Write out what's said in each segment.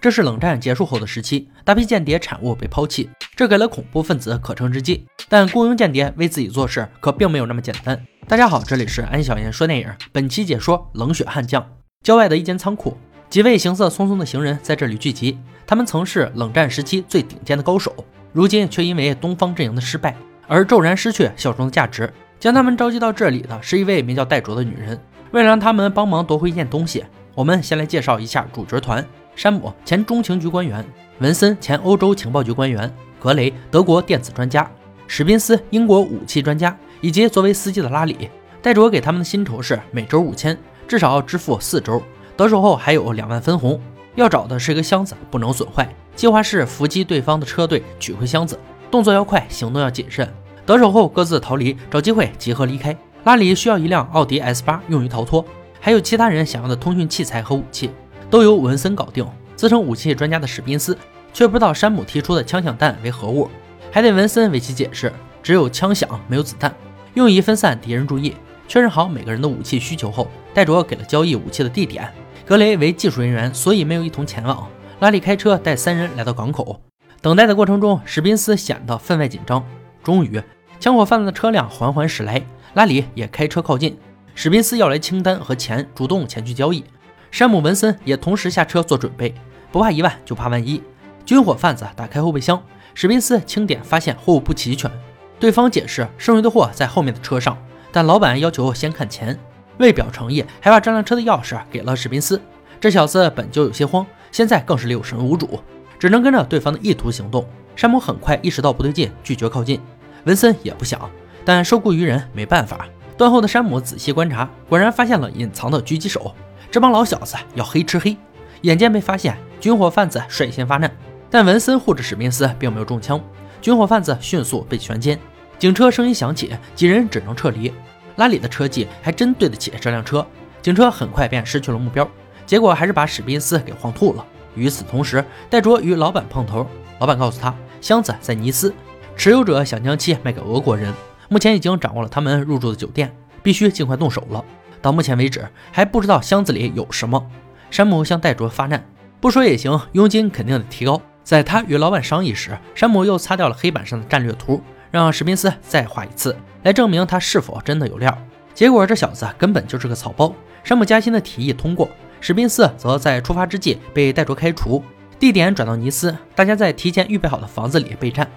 这是冷战结束后的时期，大批间谍产物被抛弃，这给了恐怖分子可乘之机。但雇佣间谍为自己做事，可并没有那么简单。大家好，这里是安小言说电影，本期解说《冷血悍将》。郊外的一间仓库，几位行色匆匆的行人在这里聚集。他们曾是冷战时期最顶尖的高手，如今却因为东方阵营的失败而骤然失去效忠的价值。将他们召集到这里的是一位名叫戴卓的女人。为了让他们帮忙夺回一件东西，我们先来介绍一下主角团。山姆，前中情局官员；文森，前欧洲情报局官员；格雷，德国电子专家；史宾斯，英国武器专家；以及作为司机的拉里。戴卓给他们的薪酬是每周五千，至少要支付四周。得手后还有两万分红。要找的是一个箱子，不能损坏。计划是伏击对方的车队，取回箱子，动作要快，行动要谨慎。得手后各自逃离，找机会集合离开。拉里需要一辆奥迪 S 八用于逃脱，还有其他人想要的通讯器材和武器。都由文森搞定。自称武器专家的史宾斯却不知道山姆提出的枪响弹为何物，还得文森为其解释。只有枪响，没有子弹，用以分散敌人注意。确认好每个人的武器需求后，戴卓给了交易武器的地点。格雷为技术人员，所以没有一同前往。拉里开车带三人来到港口。等待的过程中，史宾斯显得分外紧张。终于，枪火泛滥的车辆缓缓驶来，拉里也开车靠近。史宾斯要来清单和钱，主动前去交易。山姆·文森也同时下车做准备，不怕一万就怕万一。军火贩子打开后备箱，史宾斯清点发现货物不齐全，对方解释剩余的货在后面的车上，但老板要求先看钱，为表诚意，还把这辆车的钥匙给了史宾斯。这小子本就有些慌，现在更是六神无主，只能跟着对方的意图行动。山姆很快意识到不对劲，拒绝靠近。文森也不想，但受雇于人没办法。断后的山姆仔细观察，果然发现了隐藏的狙击手。这帮老小子要黑吃黑，眼见被发现，军火贩子率先发难，但文森护着史密斯并没有中枪，军火贩子迅速被全歼。警车声音响起，几人只能撤离。拉里的车技还真对得起这辆车，警车很快便失去了目标，结果还是把史宾斯给晃吐了。与此同时，戴卓与老板碰头，老板告诉他箱子在尼斯，持有者想将其卖给俄国人，目前已经掌握了他们入住的酒店，必须尽快动手了。到目前为止还不知道箱子里有什么。山姆向戴卓发难，不说也行，佣金肯定得提高。在他与老板商议时，山姆又擦掉了黑板上的战略图，让史宾斯再画一次，来证明他是否真的有料。结果这小子根本就是个草包。山姆加薪的提议通过，史宾斯则在出发之际被戴卓开除，地点转到尼斯，大家在提前预备好的房子里备战。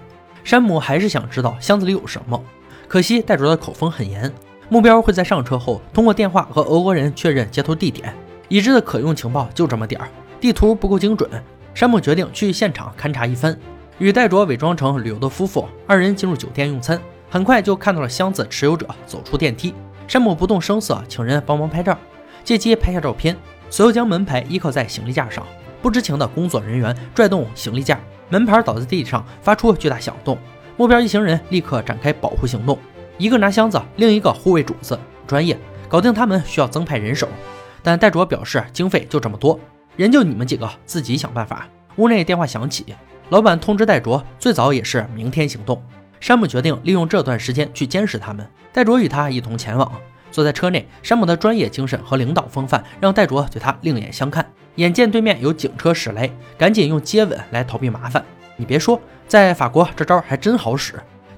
山姆还是想知道箱子里有什么，可惜戴卓的口风很严。目标会在上车后通过电话和俄国人确认接头地点。已知的可用情报就这么点儿，地图不够精准。山姆决定去现场勘察一番，与戴卓伪装成旅游的夫妇，二人进入酒店用餐。很快就看到了箱子持有者走出电梯。山姆不动声色，请人帮忙拍照，借机拍下照片。随后将门牌依靠在行李架上，不知情的工作人员拽动行李架，门牌倒在地上，发出巨大响动。目标一行人立刻展开保护行动。一个拿箱子，另一个护卫主子，专业搞定他们需要增派人手，但戴卓表示经费就这么多，人就你们几个自己想办法。屋内电话响起，老板通知戴卓，最早也是明天行动。山姆决定利用这段时间去监视他们，戴卓与他一同前往。坐在车内，山姆的专业精神和领导风范让戴卓对他另眼相看。眼见对面有警车驶来，赶紧用接吻来逃避麻烦。你别说，在法国这招还真好使。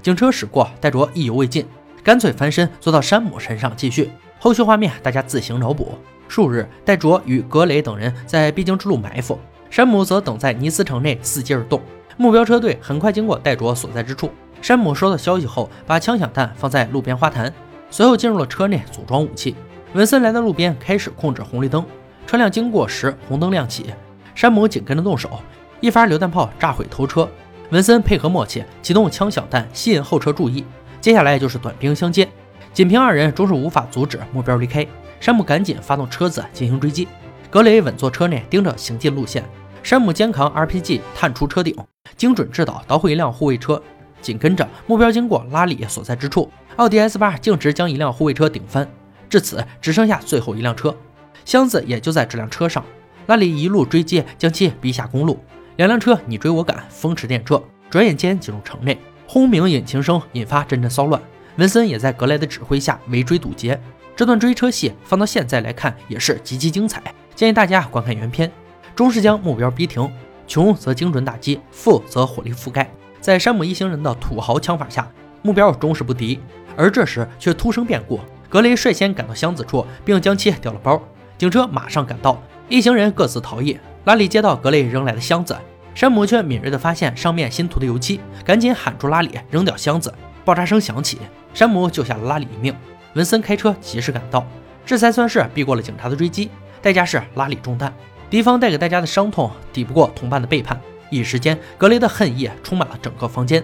警车驶过，戴卓意犹未尽，干脆翻身坐到山姆身上继续。后续画面大家自行脑补。数日，戴卓与格雷等人在必经之路埋伏，山姆则等在尼斯城内伺机而动。目标车队很快经过戴卓所在之处。山姆收到消息后，把枪响弹放在路边花坛，随后进入了车内组装武器。文森来到路边，开始控制红绿灯。车辆经过时，红灯亮起，山姆紧跟着动手，一发榴弹炮炸毁头车。文森配合默契，启动枪响弹吸引后车注意。接下来就是短兵相接，仅凭二人终是无法阻止目标离开。山姆赶紧发动车子进行追击。格雷稳坐车内盯着行进路线，山姆肩扛 RPG 探出车顶，精准制导捣毁一辆护卫车。紧跟着目标经过拉里所在之处，奥迪 S 八径直将一辆护卫车顶翻。至此只剩下最后一辆车，箱子也就在这辆车上。拉里一路追击，将其逼下公路。两辆车你追我赶，风驰电掣，转眼间进入城内，轰鸣引擎声引发阵阵骚乱。文森也在格莱的指挥下围追堵截。这段追车戏放到现在来看也是极其精彩，建议大家观看原片。中是将目标逼停，穷则精准打击，富则火力覆盖。在山姆一行人的土豪枪法下，目标终是不敌。而这时却突生变故，格雷率先赶到箱子处，并将其掉了包。警车马上赶到，一行人各自逃逸。拉里接到格雷扔来的箱子，山姆却敏锐地发现上面新涂的油漆，赶紧喊住拉里扔掉箱子。爆炸声响起，山姆救下了拉里一命。文森开车及时赶到，这才算是避过了警察的追击，代价是拉里中弹。敌方带给大家的伤痛抵不过同伴的背叛，一时间格雷的恨意充满了整个房间。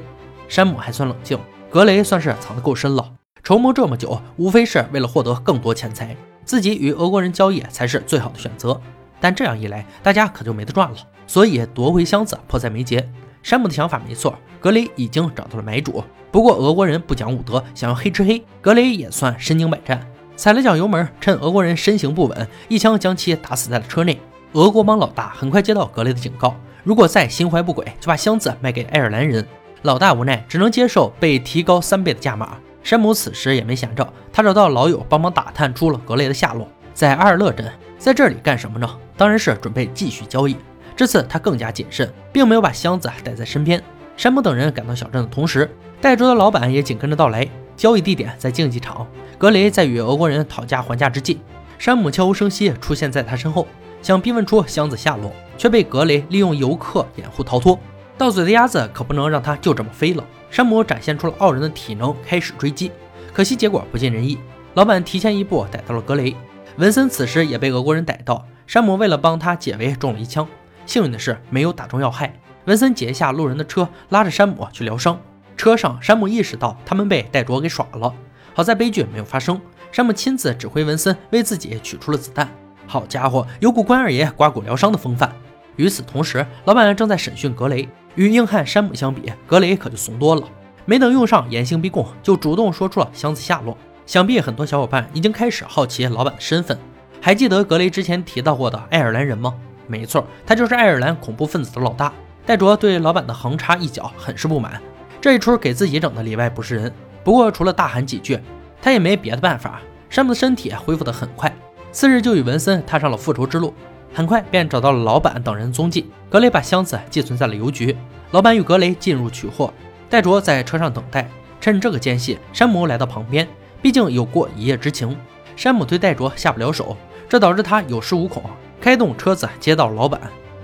山姆还算冷静，格雷算是藏得够深了。筹谋这么久，无非是为了获得更多钱财，自己与俄国人交易才是最好的选择。但这样一来，大家可就没得赚了。所以夺回箱子迫在眉睫。山姆的想法没错，格雷已经找到了买主。不过俄国人不讲武德，想要黑吃黑，格雷也算身经百战，踩了脚油门，趁俄国人身形不稳，一枪将其打死在了车内。俄国帮老大很快接到格雷的警告，如果再心怀不轨，就把箱子卖给爱尔兰人。老大无奈，只能接受被提高三倍的价码。山姆此时也没闲着，他找到老友帮忙打探出了格雷的下落，在阿尔勒镇，在这里干什么呢？当然是准备继续交易。这次他更加谨慎，并没有把箱子带在身边。山姆等人赶到小镇的同时，带着的老板也紧跟着到来。交易地点在竞技场，格雷在与俄国人讨价还价之际，山姆悄无声息出现在他身后，想逼问出箱子下落，却被格雷利用游客掩护逃脱。到嘴的鸭子可不能让他就这么飞了。山姆展现出了傲人的体能，开始追击，可惜结果不尽人意。老板提前一步逮到了格雷，文森此时也被俄国人逮到。山姆为了帮他解围，中了一枪，幸运的是没有打中要害。文森解下路人的车，拉着山姆去疗伤。车上，山姆意识到他们被戴卓给耍了，好在悲剧没有发生。山姆亲自指挥文森为自己取出了子弹。好家伙，有股关二爷刮骨疗伤的风范。与此同时，老板正在审讯格雷。与硬汉山姆相比，格雷可就怂多了。没等用上严刑逼供，就主动说出了箱子下落。想必很多小伙伴已经开始好奇老板的身份。还记得格雷之前提到过的爱尔兰人吗？没错，他就是爱尔兰恐怖分子的老大。戴卓对老板的横插一脚很是不满，这一出给自己整的里外不是人。不过除了大喊几句，他也没别的办法。山姆的身体恢复得很快，次日就与文森踏上了复仇之路。很快便找到了老板等人踪迹。格雷把箱子寄存在了邮局，老板与格雷进入取货，戴卓在车上等待。趁这个间隙，山姆来到旁边，毕竟有过一夜之情。山姆对戴卓下不了手，这导致他有恃无恐，开动车子接到了老板。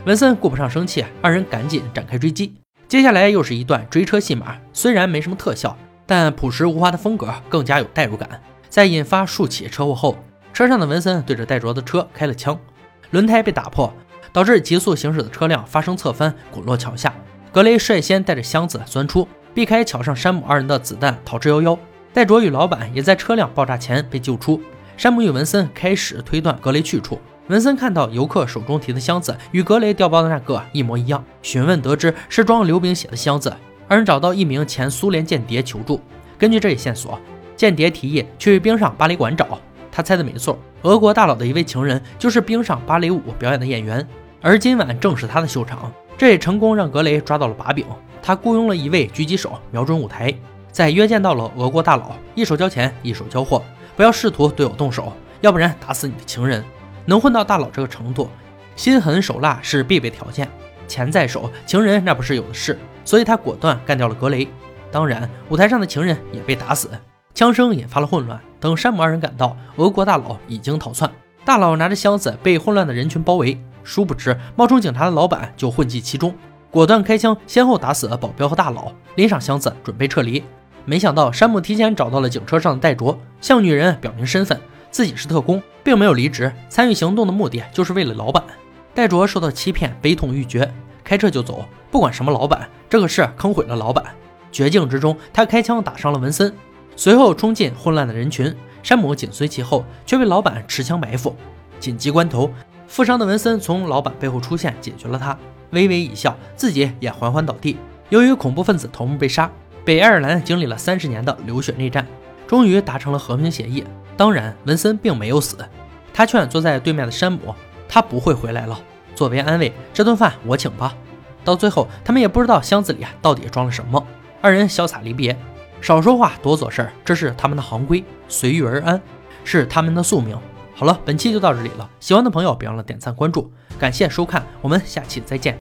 文森顾不上生气，二人赶紧展开追击。接下来又是一段追车戏码，虽然没什么特效，但朴实无华的风格更加有代入感。在引发数起车祸后，车上的文森对着戴卓的车开了枪。轮胎被打破，导致急速行驶的车辆发生侧翻，滚落桥下。格雷率先带着箱子钻出，避开桥上山姆二人的子弹，逃之夭夭。戴卓与老板也在车辆爆炸前被救出。山姆与文森开始推断格雷去处。文森看到游客手中提的箱子与格雷掉包的那个一模一样，询问得知是装刘炳血的箱子。二人找到一名前苏联间谍求助，根据这一线索，间谍提议去冰上芭蕾馆找。他猜的没错，俄国大佬的一位情人就是冰上芭蕾舞表演的演员，而今晚正是他的秀场。这也成功让格雷抓到了把柄。他雇佣了一位狙击手，瞄准舞台，在约见到了俄国大佬，一手交钱，一手交货，不要试图对我动手，要不然打死你的情人。能混到大佬这个程度，心狠手辣是必备条件。钱在手，情人那不是有的是，所以他果断干掉了格雷。当然，舞台上的情人也被打死。枪声引发了混乱。等山姆二人赶到，俄国大佬已经逃窜。大佬拿着箱子被混乱的人群包围，殊不知冒充警察的老板就混迹其中，果断开枪，先后打死了保镖和大佬，拎上箱子准备撤离。没想到山姆提前找到了警车上的戴卓，向女人表明身份，自己是特工，并没有离职，参与行动的目的就是为了老板。戴卓受到欺骗，悲痛欲绝，开车就走，不管什么老板，这个事坑毁了老板。绝境之中，他开枪打伤了文森。随后冲进混乱的人群，山姆紧随其后，却被老板持枪埋伏。紧急关头，负伤的文森从老板背后出现，解决了他，微微一笑，自己也缓缓倒地。由于恐怖分子头目被杀，北爱尔兰经历了三十年的流血内战，终于达成了和平协议。当然，文森并没有死，他劝坐在对面的山姆，他不会回来了。作为安慰，这顿饭我请吧。到最后，他们也不知道箱子里到底装了什么，二人潇洒离别。少说话，多做事儿，这是他们的行规，随遇而安是他们的宿命。好了，本期就到这里了，喜欢的朋友别忘了点赞关注，感谢收看，我们下期再见。